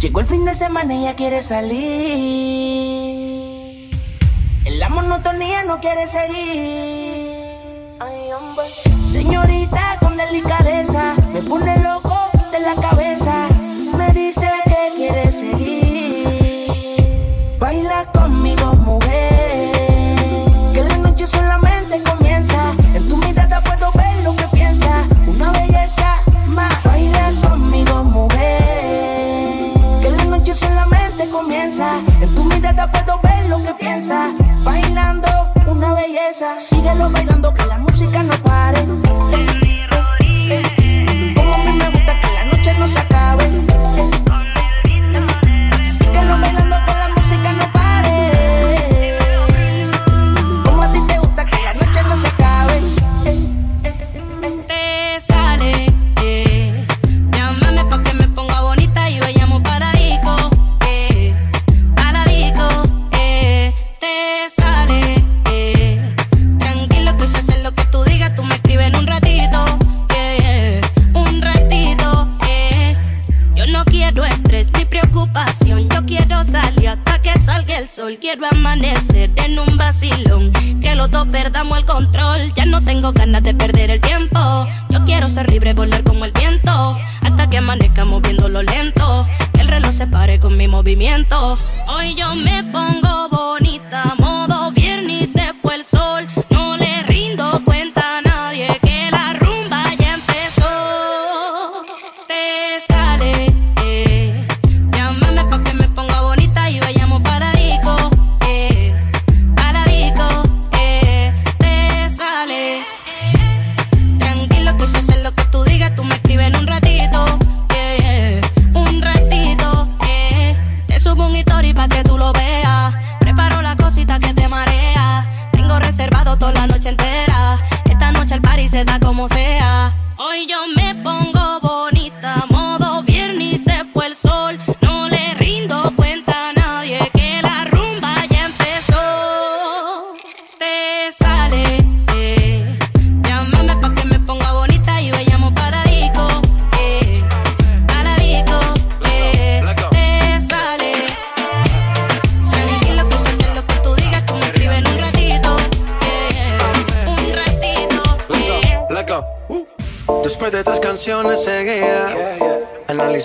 Llegó el fin de semana y ella quiere salir. En la monotonía no quiere seguir. Señorita con delicadeza, me pone loco de la cabeza. Me dice que quiere seguir. Baila conmigo, Bailando una belleza. Síguelo bailando que la música no pare. Perdamos el control. Ya no tengo ganas de perder el tiempo. Yo quiero ser libre, volar como el viento. Hasta que amanezca moviéndolo lento. Que el reloj se pare con mi movimiento. Hoy yo me pongo bonita.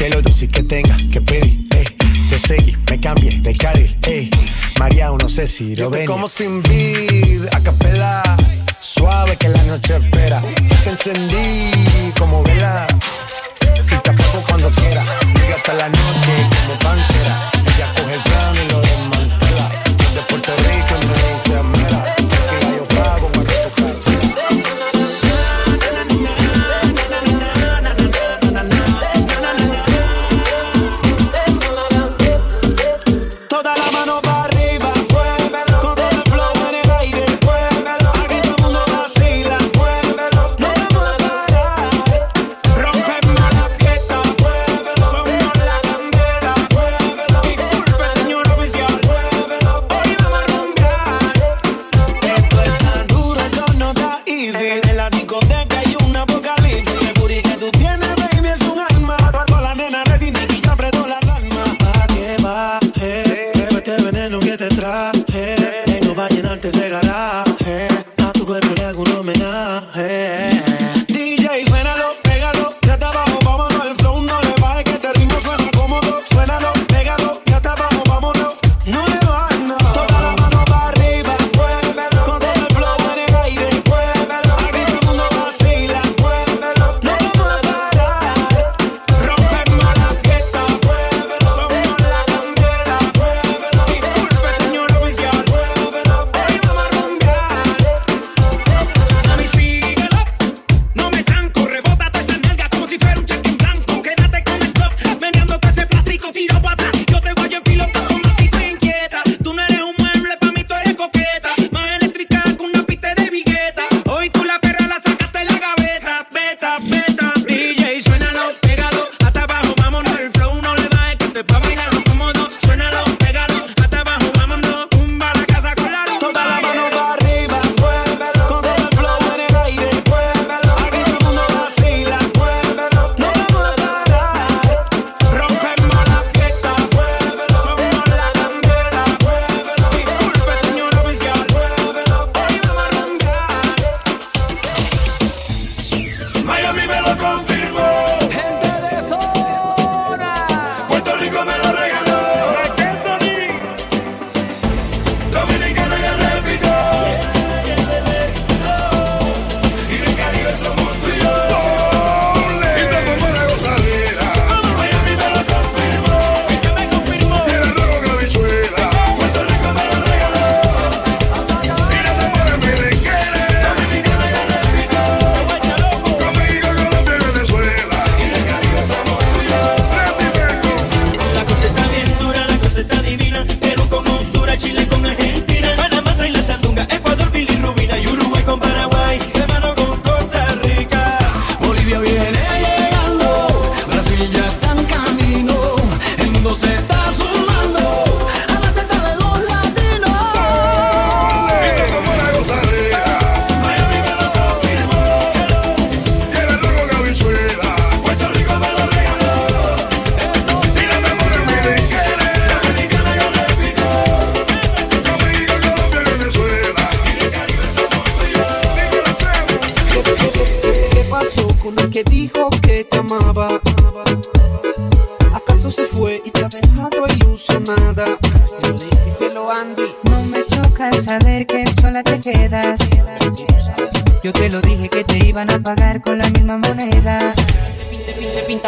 Que lo dulce que tenga que pedir, eh. Te seguí, me cambié de carril, eh. María, no sé si lo ven. como sin vid, a capela. Suave que la noche espera. Yo te encendí como vela. Si te apago cuando quiera. Llega hasta la noche como pantera. Ella coge el plano y lo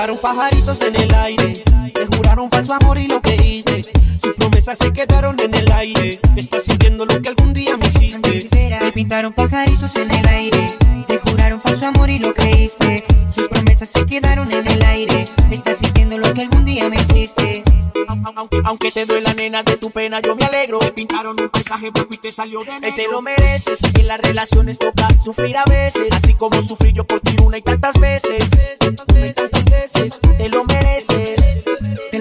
Cantaron pajaritos en el aire. Te juraron falso amor y lo que hice. Sus promesas se quedaron en el aire. me Estás sintiendo lo que algún día me hiciste. Te pintaron pajaritos en el aire. Que te duela, nena, de tu pena yo me alegro. Te pintaron un paisaje blanco y te salió de negro. Te lo mereces, en las relaciones toca sufrir a veces. Así como sufrí yo por ti una y tantas veces. Una y tantas veces. Te lo mereces.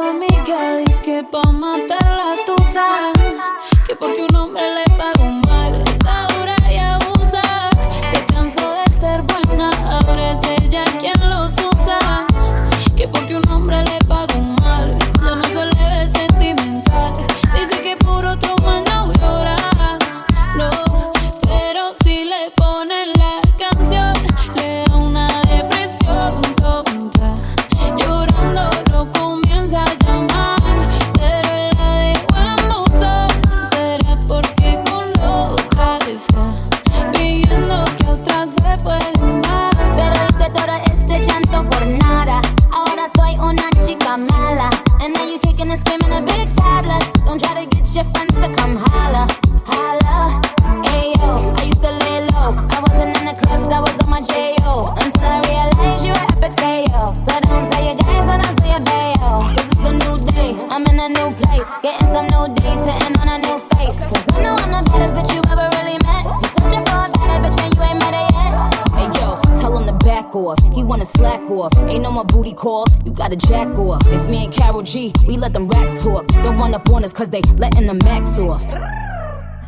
amigas got a jack off. It's me and Carol G, we let them racks talk. Don't run up on us cause they letting the max off.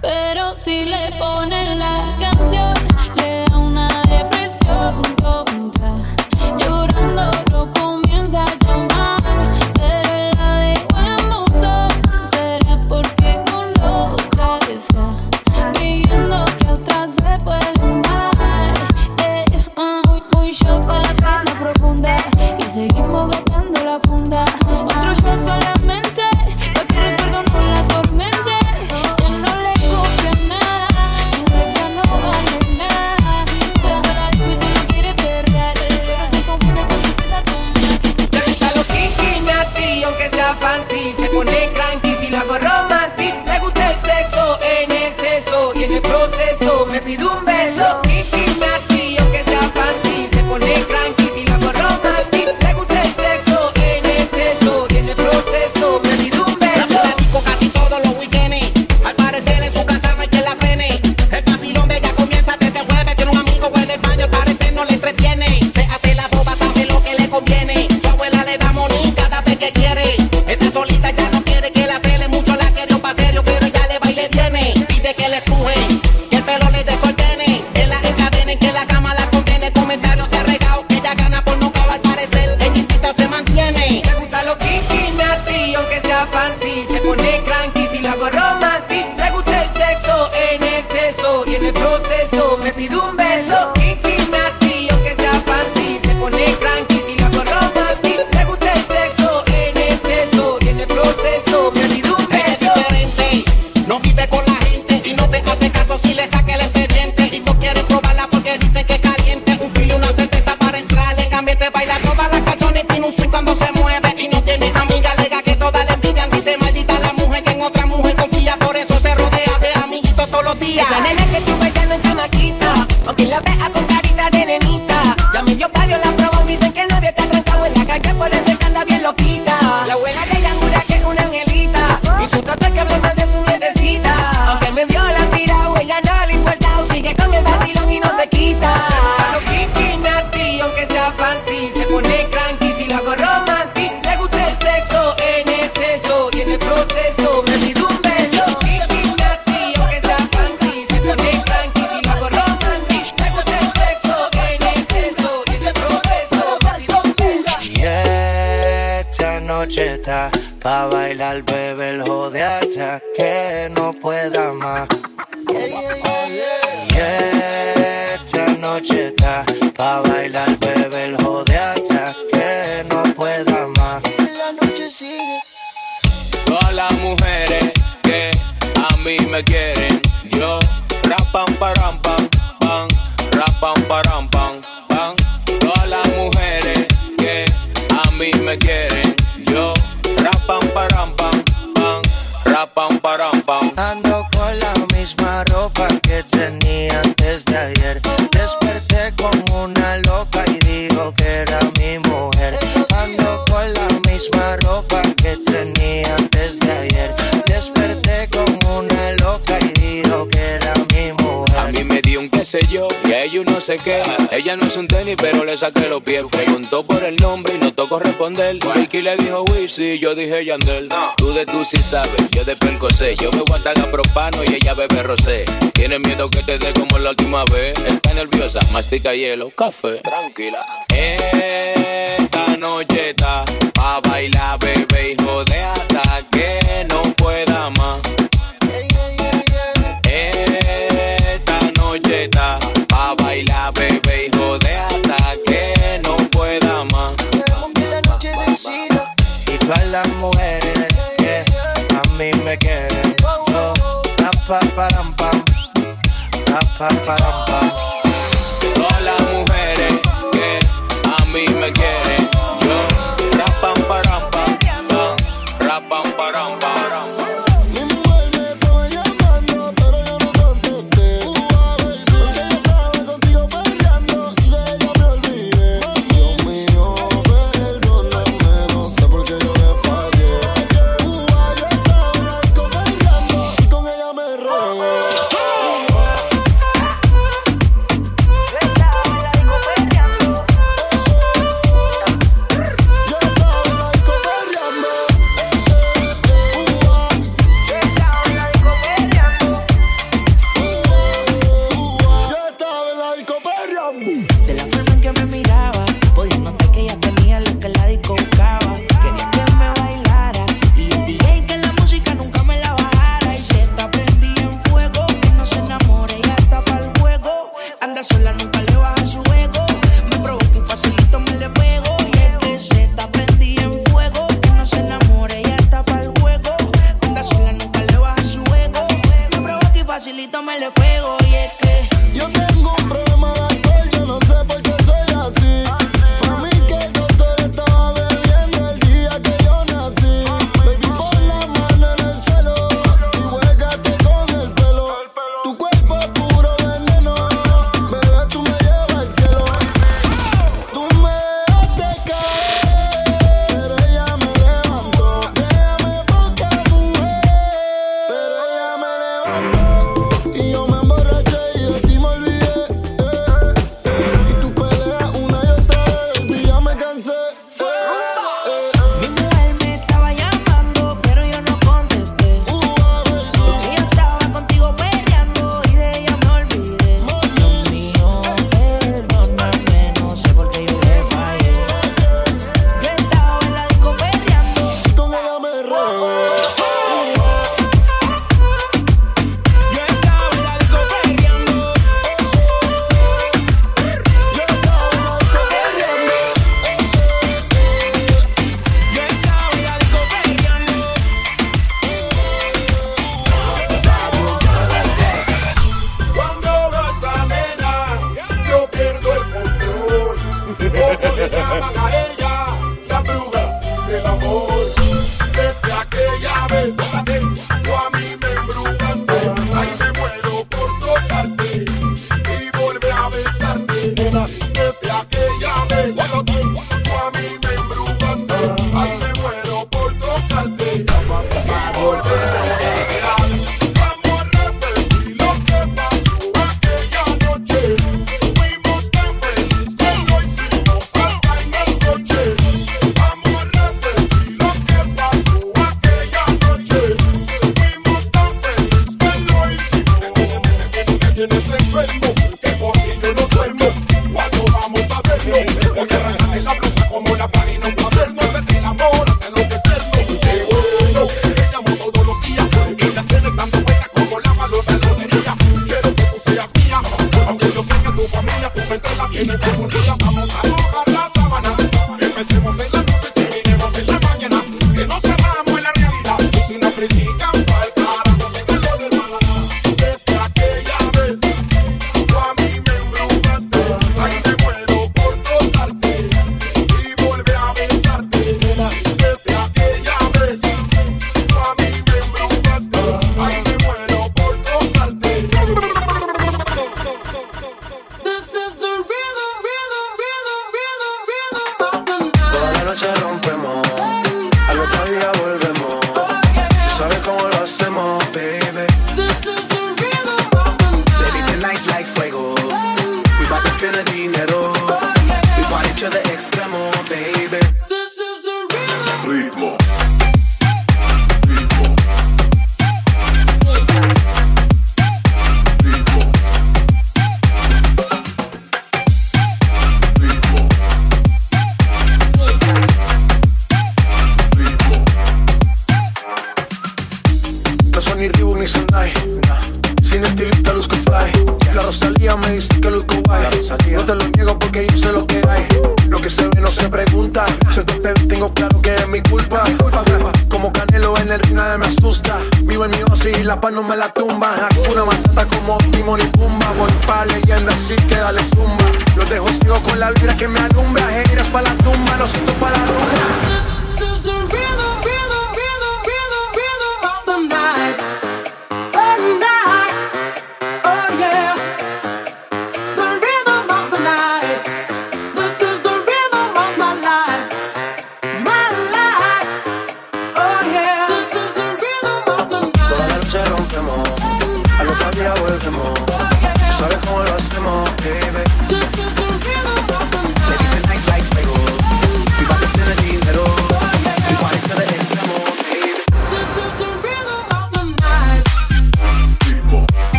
Pero si le ponen la canción, le da una depresión. Pa' bailar, bebe el jode que no pueda más. La noche sigue. Todas las mujeres que a mí me quieren Ella no es un tenis, pero le saqué los pies. Preguntó por el nombre y no tocó responder. Ricky le dijo Wisi, yo dije Yandel. Tú de tú sí sabes, yo de percosé. Yo me voy a propano y ella bebe rosé. Tiene miedo que te dé como la última vez. Está nerviosa, mastica hielo, café. Tranquila. Esta noche está pa' bailar, bebé. De la forma en que me miras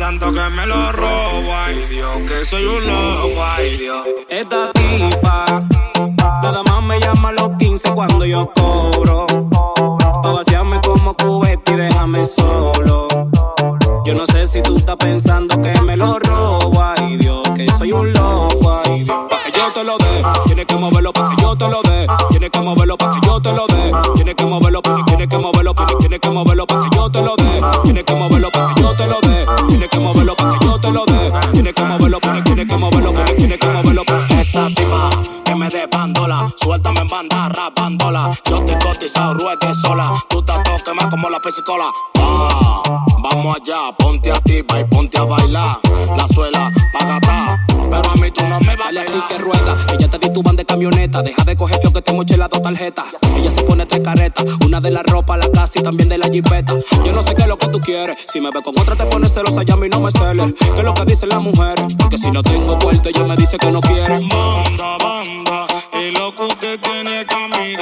pensando que me lo robo. Ay Dios, que soy un loco. Ay Dios. Esta tipa, nada más me llama a los 15 cuando yo cobro. Pa' vaciarme como cubete y déjame solo. Yo no sé si tú estás pensando que me lo robo, ay Dios, que soy un loco, ay Dios. Pa' que yo te lo dé, tienes que moverlo pa' que yo te lo dé. Tienes que moverlo pa' que yo te lo dé. Tienes que moverlo, tienes que moverlo, tienes que moverlo pa' que yo te lo dé. Tienes que moverlo pa' que yo te lo dé. Que moverlo pa' que yo te lo dé. Tienes que moverlo, tienes que moverlo, tienes que moverlo Esa tipa que me dé bandola, suéltame en banda, rapándola. Yo te cotizado, ruede sola. Tú estás todo quemado como la pesicola. Ah, vamos allá, ponte activa y ponte a bailar. La suela pa' gastar, pero a mí tú no me Dale vales así que rueda, que ya te di tu van de camioneta. Deja de coger fio que te moché las dos tarjetas. Ella se pone tres caretas, una de la ropa, la casa y también de la jipeta. Yo no sé qué es lo que tú quieres. Si me ve con otra te pones celosa, ya a mí no me celes. ¿Qué es lo que dicen las mujeres? Porque si no tengo puerto, ella me dice que no quiere. Banda, banda, y lo que usted tiene dame,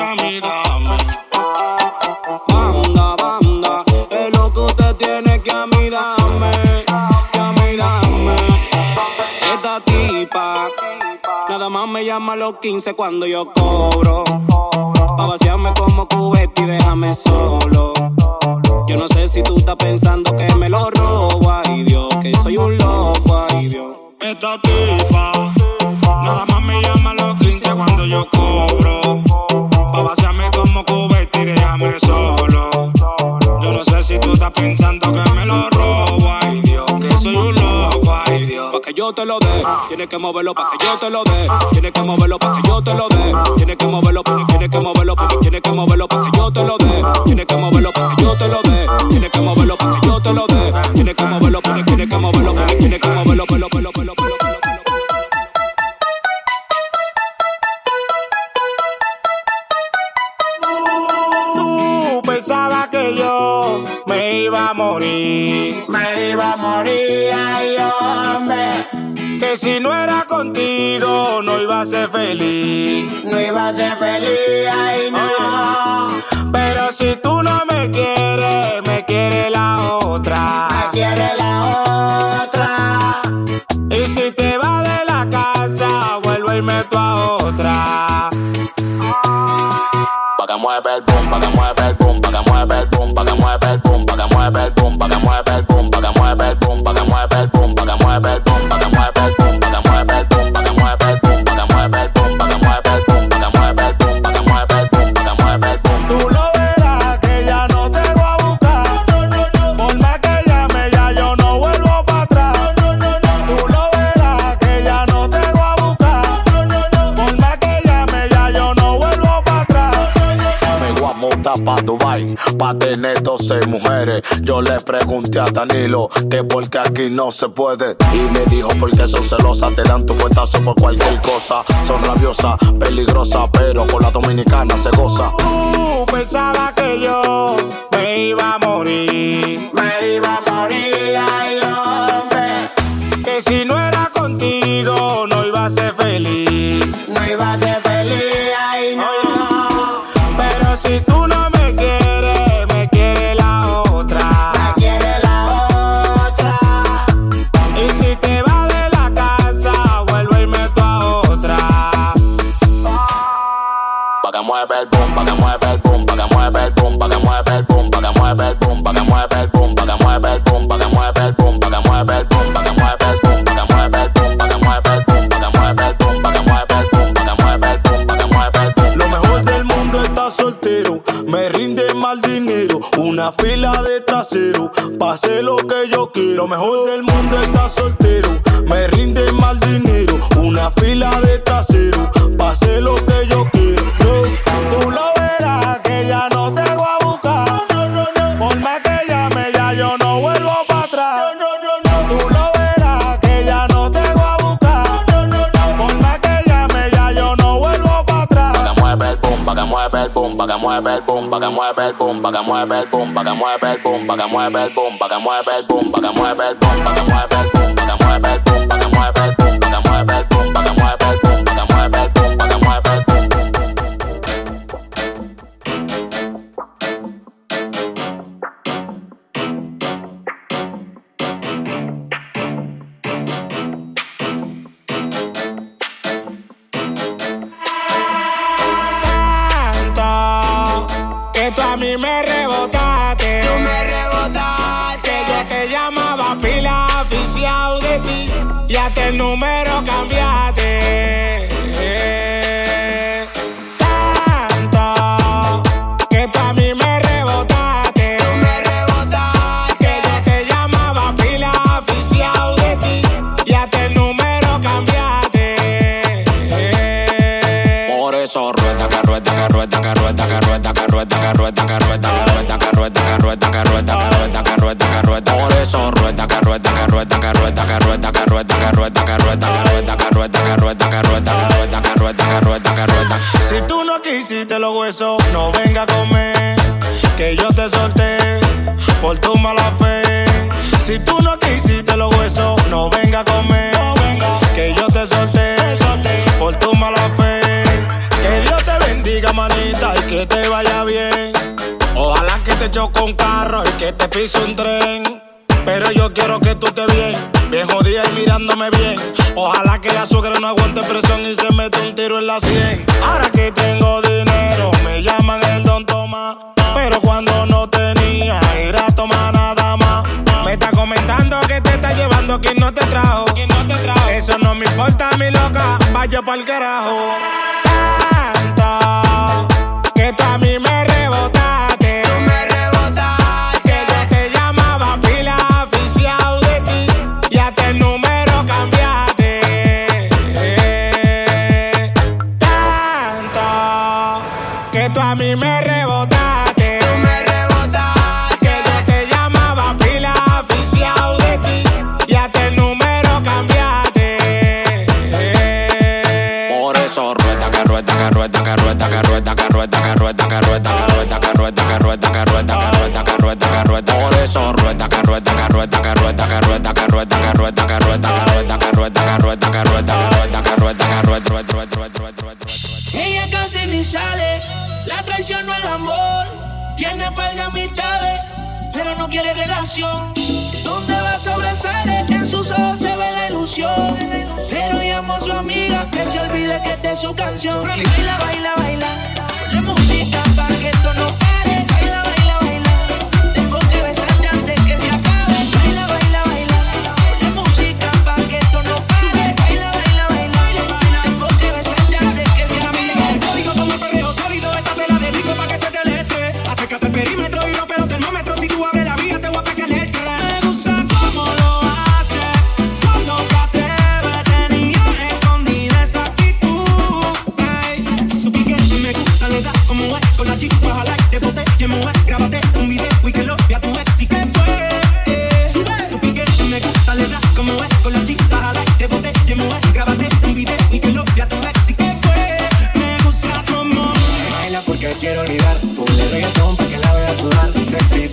a mí dame. Banda, banda, es lo que usted tiene que a mí dame, que a mí dame. Esta tipa, nada más me llama a los 15 cuando yo cobro. Pa' vaciarme como cubete y déjame solo. Yo no sé si tú estás pensando que me lo robo, ay Dios, que soy un loco, ay Dios. Esta tipa, yo te lo dé, tienes que moverlo pa' que yo te lo dé. Tienes que moverlo pa' que yo te lo dé. Tienes que moverlo, tienes que moverlo, tienes que moverlo pa' que yo te lo dé. Tienes que moverlo pa' que yo te lo dé. Tienes que moverlo pa' que yo te lo dé. Tienes que moverlo, tienes que moverlo, tienes que moverlo, pelo, pelo, pelo, pelo, Que si no era contigo no iba a ser feliz, no iba a ser feliz, ay no. Pero si tú no me quieres, me quiere la otra, me quiere la otra. Y si te vas de la casa, vuelvo y meto a otra. Pa' que mueve el boom, pa' que mueve el boom, pa' que mueve el boom, pa' que mueve el boom, pa' que mueve el boom, pa' que mueve el boom, pa' que mueve el boom, pa' que mueve el boom, pa' que mueve el boom, pa' que mueve el boom, pregunté a Danilo que porque aquí no se puede. Y me dijo porque son celosas, te dan tu fuetazo por cualquier cosa. Son rabiosas, peligrosas, pero con la dominicana se goza. Tú pensabas que yo me iba a morir, me iba a morir, ay mueve el boom, pa' que mueve el boom, pa' que mueve el boom, pa' que mueve el boom, pa' que mueve el boom, pa' que mueve el boom, pa' que mueve el boom, pa' que mueve el boom, pa' que mueve el boom, pa' que mueve el boom, pa' que mueve el boom, pa' que mueve el boom, pa' que mueve el boom, pa' que mueve el boom, pa' que mueve el boom, pa' que mueve el boom. Lo mejor del mundo está soltero, me rinde mal dinero, una fila de trasero, pase lo que yo quiero. Lo mejor del mueve el boom, pa' que mueve el boom, pa' que mueve el boom, pa' que mueve el boom, pa' que mueve el boom, pa' que mueve el demasiado de ti. Ya te el número cambiaste carrueta, carrueta, carrueta, carrueta, carrueta, carrueta, carrueta, carrueta, carrueta, carrueta. Si tú no quisiste los huesos, no venga a comer, que yo te solté por tu mala fe. Si tú no quisiste los huesos, no venga a comer, que yo te solté por tu mala fe. Que Dios te bendiga, manita, y que te vaya bien. Ojalá que te choque un carro y que te pise un tren. Pero yo quiero que tú te bien Bien jodida y mirándome bien. Ojalá que la suegra no aguante presión y se mete un tiro en la sien. Ahora que tengo dinero, me llaman el don Tomás. Pero cuando no tenía, era tomar nada más. Me está comentando que te está llevando quien no te trajo. Eso no me importa, mi loca. Vaya el carajo. Tanta eso rueda, que rueda, que rueda, que rueda, que rueda, que rueda, que rueda, que Ella casi ni sale, la traición no el amor, tiene par de amistades, pero no quiere relación. ¿Dónde va sobresale? En sus ojos se ve la ilusión, pero llamo a su amiga que se olvide que su canción. Baila, baila, baila.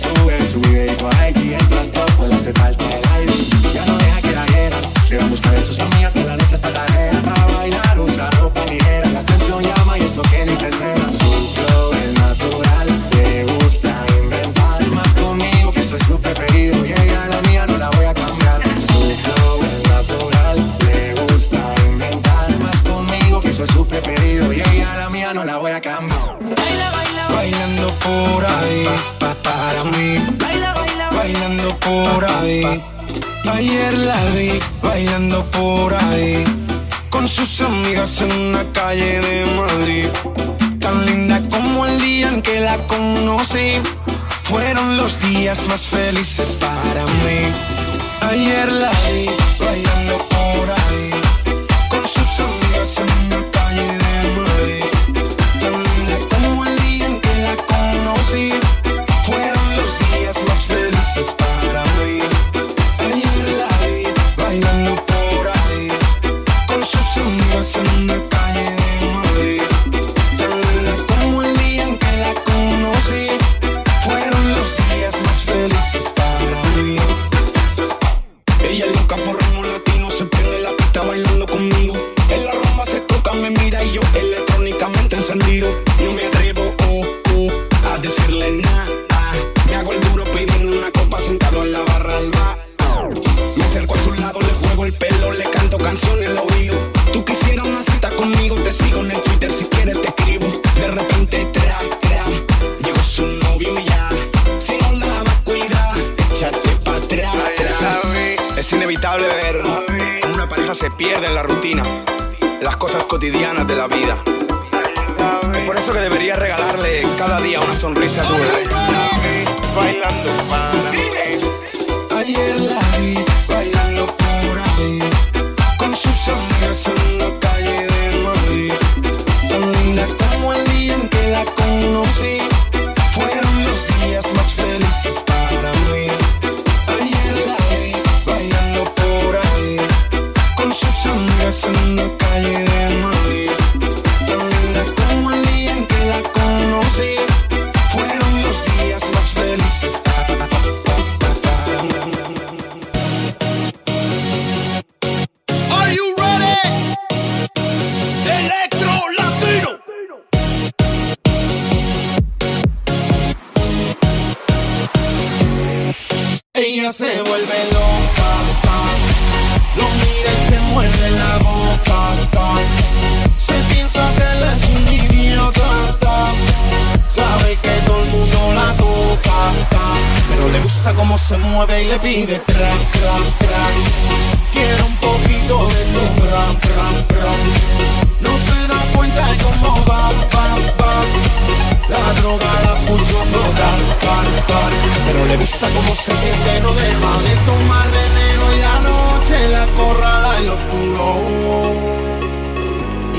always, we ain't behind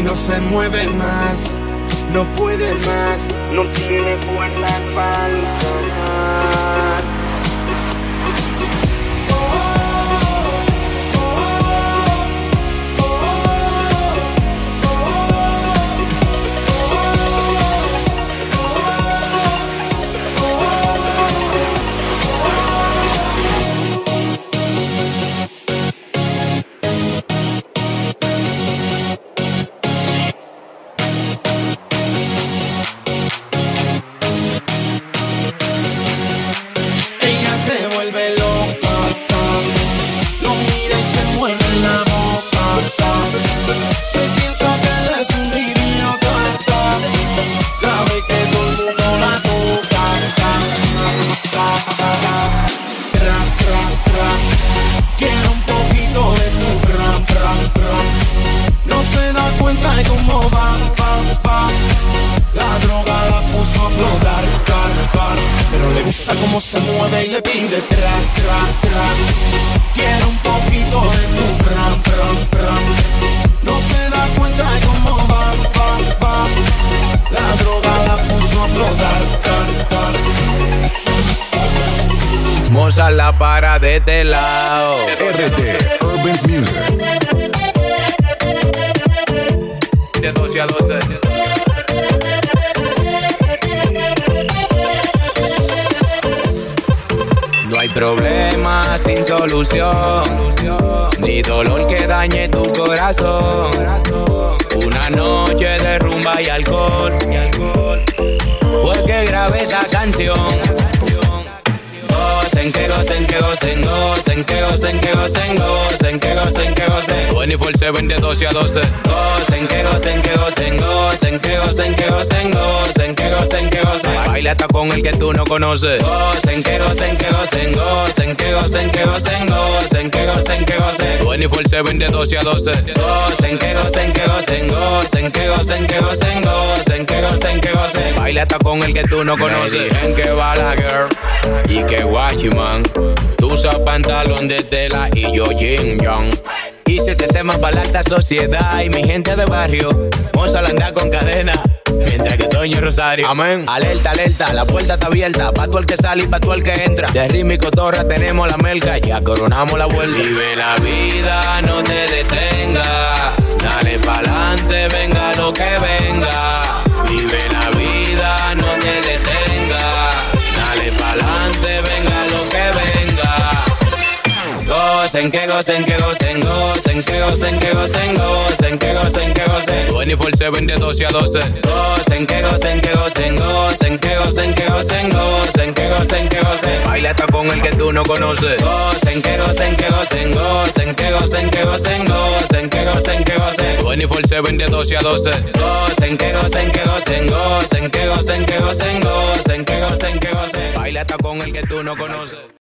no se mueve más, no puede más, no tiene fuerzas para gusta cómo se mueve y le pide tra, tra, tra. Quiere un poquito de tu ram, ram, ram. No se da cuenta de cómo va, va, va. La droga la puso a flotar, car, car. Moza la para de este lado. RT Urban's Music. De 12 a 12. Hay problema sin solución, ni dolor que dañe tu corazón. Una noche de rumba y alcohol, fue que grabé esta canción. Gocen, que gocen, que gocen, gocen, que gocen, que gocen, gocen, que gocen, que gocen. 24-7 de 12 a 12. Gocen, que gocen, que gocen, gocen, que gocen, que gocen, gocen, que gocen, que gocen. Baila hasta con el que tú no conoces. Gocen, que gocen, que gocen, gocen, que gocen, que gocen, gocen, que gocen, que gocen. 24-7 de 12 a 12. Gocen, que gocen, que gocen, gocen, que gocen, que gocen, gocen. Baila hasta con el que tú no conoces. En que va la girl y que guachiman. Tú usas pantalón de tela y yo jean young. Hice este tema para la alta sociedad y mi gente de barrio. Vamos a andar con cadena. Mientras que Toño Rosario. Amén. Alerta, alerta, la puerta está abierta. Pa' tú el que sale y pa' tú el que entra. De ritmo y cotorra tenemos la melca. Ya coronamos la vuelta. Vive la vida, no te detenga. Dale pa'lante, venga lo que venga. Vive la vida, Gocen, que gocen, que gocen, gocen, que gocen, que gocen, gocen, que gocen, que gocen. 24-7 de 12 a 12. Gocen, que gocen, que gocen, gocen, que gocen, que gocen, gocen, que gocen, que gocen. Baila hasta con el que tú no conoces. Gocen, que gocen, que gocen, gocen, que gocen, que gocen, gocen, que gocen, que gocen. 24-7 de 12 a 12. Gocen, que gocen, que gocen, gocen, que gocen, que gocen, gocen, que gocen, que gocen. Baila hasta con el que tú no conoces.